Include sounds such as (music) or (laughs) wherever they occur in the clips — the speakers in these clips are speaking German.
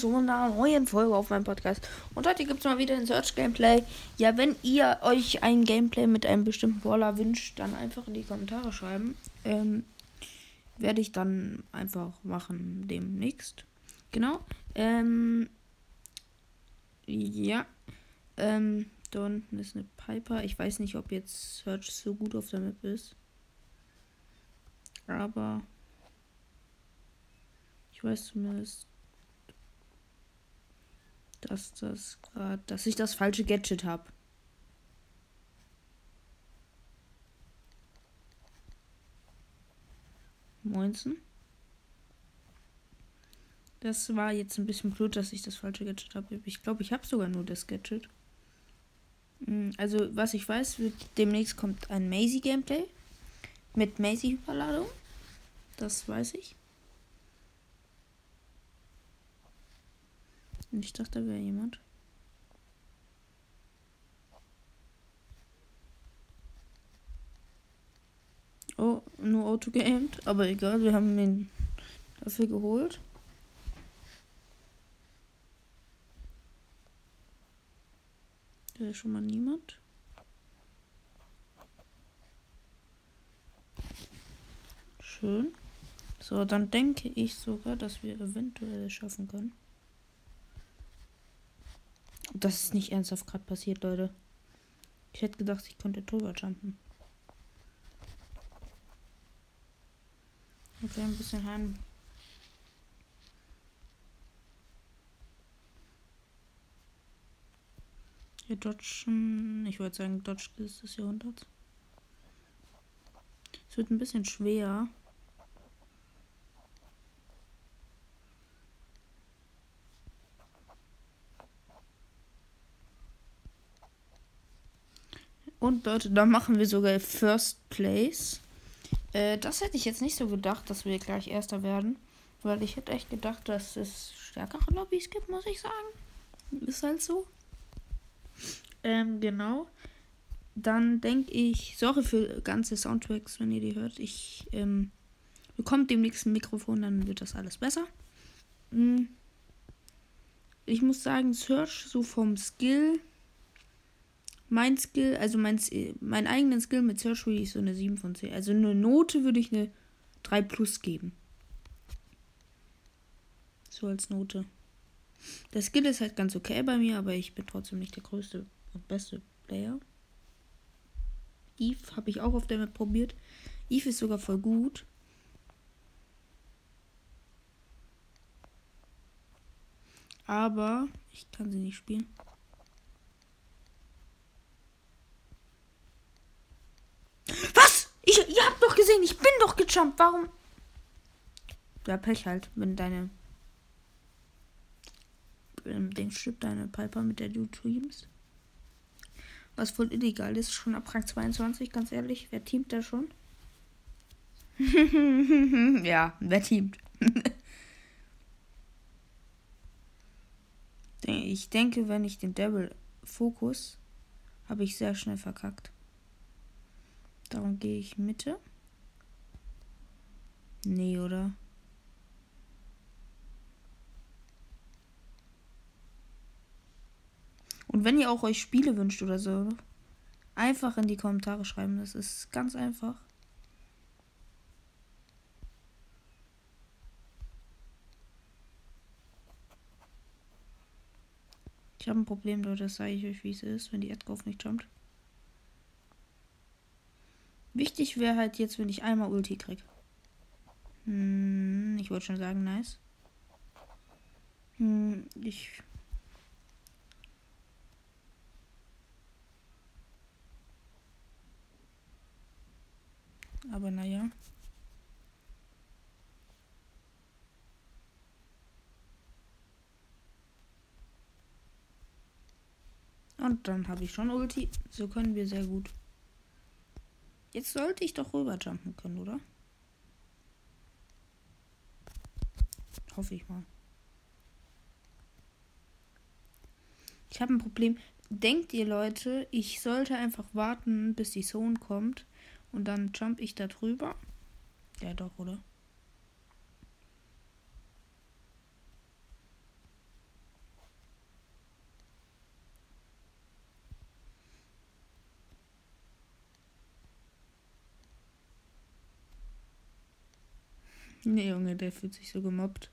zu einer neuen Folge auf meinem Podcast. Und heute gibt es mal wieder ein Search Gameplay. Ja, wenn ihr euch ein Gameplay mit einem bestimmten Brawler wünscht, dann einfach in die Kommentare schreiben. Ähm, werde ich dann einfach machen demnächst. Genau. Ähm, ja. Ähm, da unten ist eine Piper. Ich weiß nicht, ob jetzt Search so gut auf der Map ist. Aber ich weiß zumindest, dass das gerade, dass ich das falsche Gadget habe. Moinsen. Das war jetzt ein bisschen blöd, dass ich das falsche Gadget habe. Ich glaube, ich habe sogar nur das Gadget. Hm, also, was ich weiß, demnächst kommt ein Maisie-Gameplay mit Maisie-Überladung. Das weiß ich. Und ich dachte, da wäre jemand. Oh, nur Auto geaimt. Aber egal, wir haben ihn dafür geholt. Da ist schon mal niemand. Schön. So, dann denke ich sogar, dass wir eventuell schaffen können. Das ist nicht ernsthaft gerade passiert, Leute. Ich hätte gedacht, ich könnte drüber jumpen. Okay, ein bisschen heim. Hier dodgen. Ich würde sagen, Dodge ist des Jahrhunderts. Es wird ein bisschen schwer. Und Leute, da machen wir sogar First Place. Äh, das hätte ich jetzt nicht so gedacht, dass wir gleich Erster werden. Weil ich hätte echt gedacht, dass es stärkere Lobbys gibt, muss ich sagen. Ist halt so. Ähm, genau. Dann denke ich, sorry für ganze Soundtracks, wenn ihr die hört. Ich ähm, bekommt dem nächsten Mikrofon, dann wird das alles besser. Hm. Ich muss sagen, Search so vom Skill mein Skill, also mein, mein eigenen Skill mit Search würde ich so eine 7 von 10. Also eine Note würde ich eine 3 plus geben. So als Note. Der Skill ist halt ganz okay bei mir, aber ich bin trotzdem nicht der größte und beste Player. Eve habe ich auch auf der Map probiert. Eve ist sogar voll gut. Aber ich kann sie nicht spielen. Gesehen, ich bin doch gejumpt. Warum? Ja, Pech halt, wenn deine. Den stirbt deine Piper, mit der du teamst. Was voll illegal ist, schon ab Rang 22, ganz ehrlich. Wer teamt da schon? (laughs) ja, wer teamt? (laughs) ich denke, wenn ich den Devil Fokus, habe ich sehr schnell verkackt. Darum gehe ich Mitte. Nee, oder? Und wenn ihr auch euch Spiele wünscht oder so, einfach in die Kommentare schreiben. Das ist ganz einfach. Ich habe ein Problem, Leute, das sage ich euch, wie es ist, wenn die Erdkauf nicht jumpt. Wichtig wäre halt jetzt, wenn ich einmal Ulti kriege. Hm, ich wollte schon sagen, nice. Hm, ich. Aber naja. Und dann habe ich schon Ulti. So können wir sehr gut. Jetzt sollte ich doch rüberjumpen können, oder? hoffe ich mal. Ich habe ein Problem. Denkt ihr Leute, ich sollte einfach warten, bis die Zone kommt und dann jump ich da drüber? Ja doch, oder? Nee, Junge, der fühlt sich so gemobbt.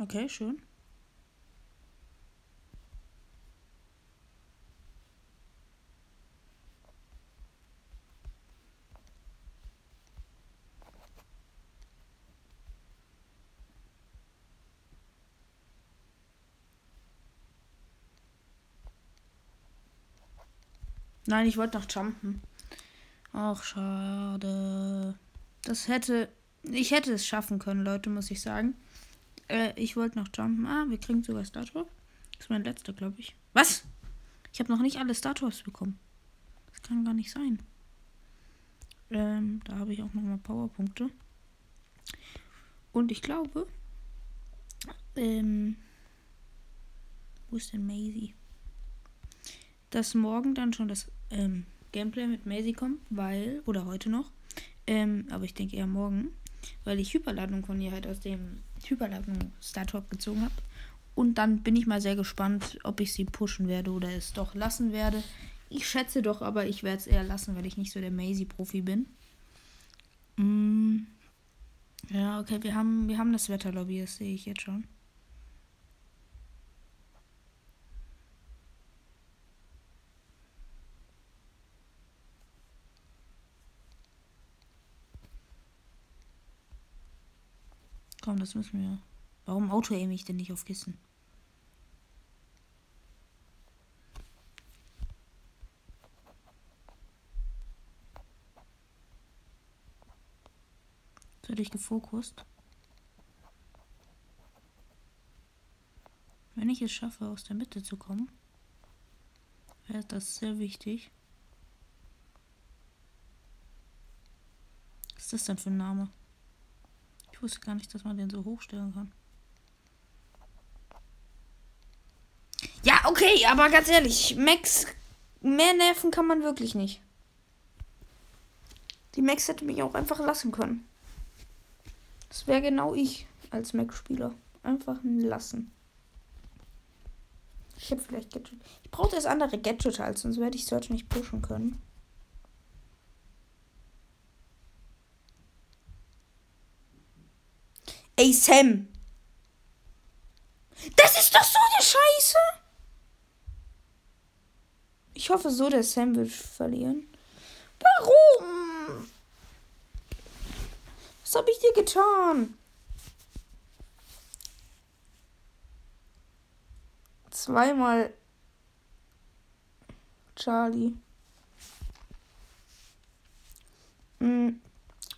Okay, schön. Nein, ich wollte noch jumpen. Ach, schade. Das hätte. Ich hätte es schaffen können, Leute, muss ich sagen. Äh, ich wollte noch jumpen. Ah, wir kriegen sogar Statue. Das ist mein letzter, glaube ich. Was? Ich habe noch nicht alle Statues bekommen. Das kann gar nicht sein. Ähm, da habe ich auch nochmal Powerpunkte. Und ich glaube. Ähm. Wo ist denn Maisie? Dass morgen dann schon das ähm, Gameplay mit Maisie kommt, weil. Oder heute noch. Ähm, aber ich denke eher morgen. Weil ich Hyperladung von ihr halt aus dem Hyperladung Startalk gezogen habe. Und dann bin ich mal sehr gespannt, ob ich sie pushen werde oder es doch lassen werde. Ich schätze doch, aber ich werde es eher lassen, weil ich nicht so der Maisie-Profi bin. Mm. Ja, okay, wir haben, wir haben das Wetterlobby, das sehe ich jetzt schon. Komm, das müssen wir. Warum auto-aim ich denn nicht auf Kissen? Völlig gefokust. Wenn ich es schaffe, aus der Mitte zu kommen, wäre das sehr wichtig. Was ist das denn für ein Name? Ich wusste gar nicht, dass man den so hochstellen kann. Ja, okay, aber ganz ehrlich, Max, mehr nerven kann man wirklich nicht. Die Max hätte mich auch einfach lassen können. Das wäre genau ich als Max-Spieler. Einfach lassen. Ich habe vielleicht Gadget. Ich brauche das andere Gadget halt, sonst werde ich Search nicht pushen können. Ey, Sam. Das ist doch so eine Scheiße. Ich hoffe so, der Sam wird verlieren. Warum? Was habe ich dir getan? Zweimal Charlie. Mhm.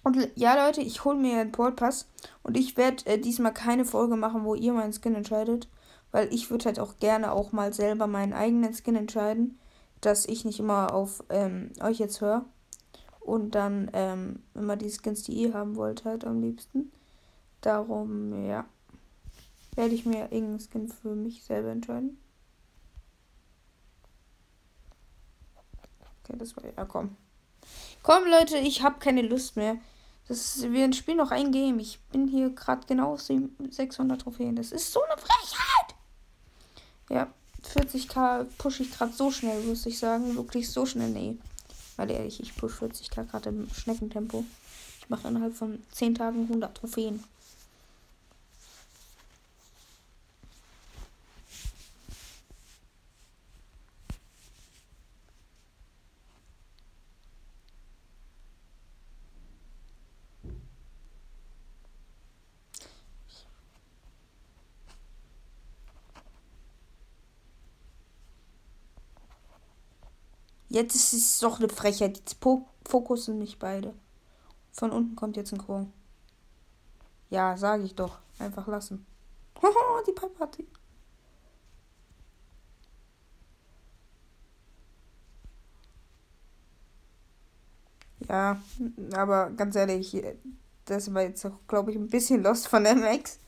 Und ja, Leute, ich hole mir einen Pass und ich werde äh, diesmal keine Folge machen, wo ihr meinen Skin entscheidet, weil ich würde halt auch gerne auch mal selber meinen eigenen Skin entscheiden, dass ich nicht immer auf ähm, euch jetzt höre und dann ähm, immer die Skins, die ihr haben wollt, halt am liebsten. Darum, ja, werde ich mir irgendeinen Skin für mich selber entscheiden. Okay, das war ja, komm. Komm, Leute, ich habe keine Lust mehr. Das, wir spielen noch ein Game. Ich bin hier gerade genau auf 600 Trophäen. Das ist so eine Frechheit. Ja, 40k pushe ich gerade so schnell, muss ich sagen. Wirklich so schnell. Nee. Weil ehrlich, ich pushe 40k gerade im Schneckentempo. Ich mache innerhalb von 10 Tagen 100 Trophäen. Jetzt ist es doch eine Frechheit. Jetzt fokussen mich beide. Von unten kommt jetzt ein Crow. Ja, sage ich doch. Einfach lassen. (laughs) Haha, die Pipe Ja, aber ganz ehrlich, das war jetzt auch, glaube ich, ein bisschen lost von der Max.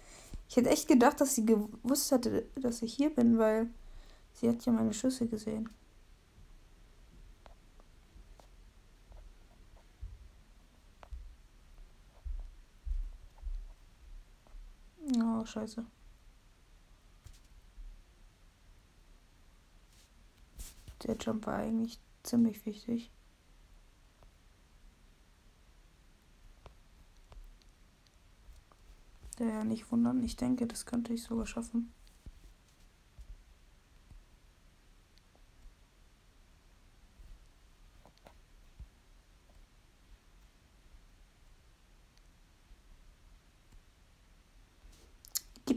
Ich hätte echt gedacht, dass sie gewusst hätte, dass ich hier bin, weil sie hat ja meine Schüsse gesehen. Scheiße. Der Jump war eigentlich ziemlich wichtig. Der ja nicht wundern. Ich denke, das könnte ich sogar schaffen.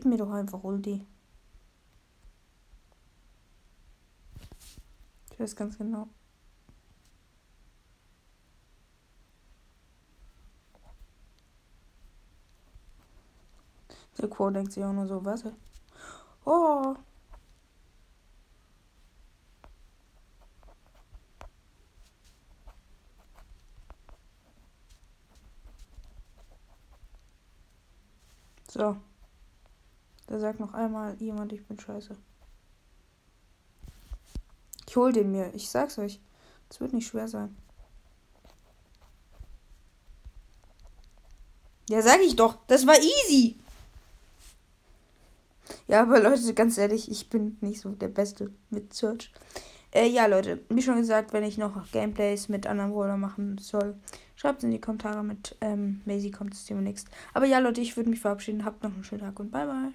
Mir doch einfach Ulti. Ich weiß ganz genau. Der Quo denkt sich auch nur so, was? Oh. So. Da sagt noch einmal jemand, ich bin scheiße. Ich hol den mir. Ich sag's euch. Es wird nicht schwer sein. Ja, sag ich doch. Das war easy. Ja, aber Leute, ganz ehrlich, ich bin nicht so der Beste mit Search. Äh, ja, Leute, wie schon gesagt, wenn ich noch Gameplays mit anderen Brawler machen soll, schreibt es in die Kommentare mit. Ähm, Maisie kommt es demnächst. Aber ja, Leute, ich würde mich verabschieden. Habt noch einen schönen Tag und bye bye.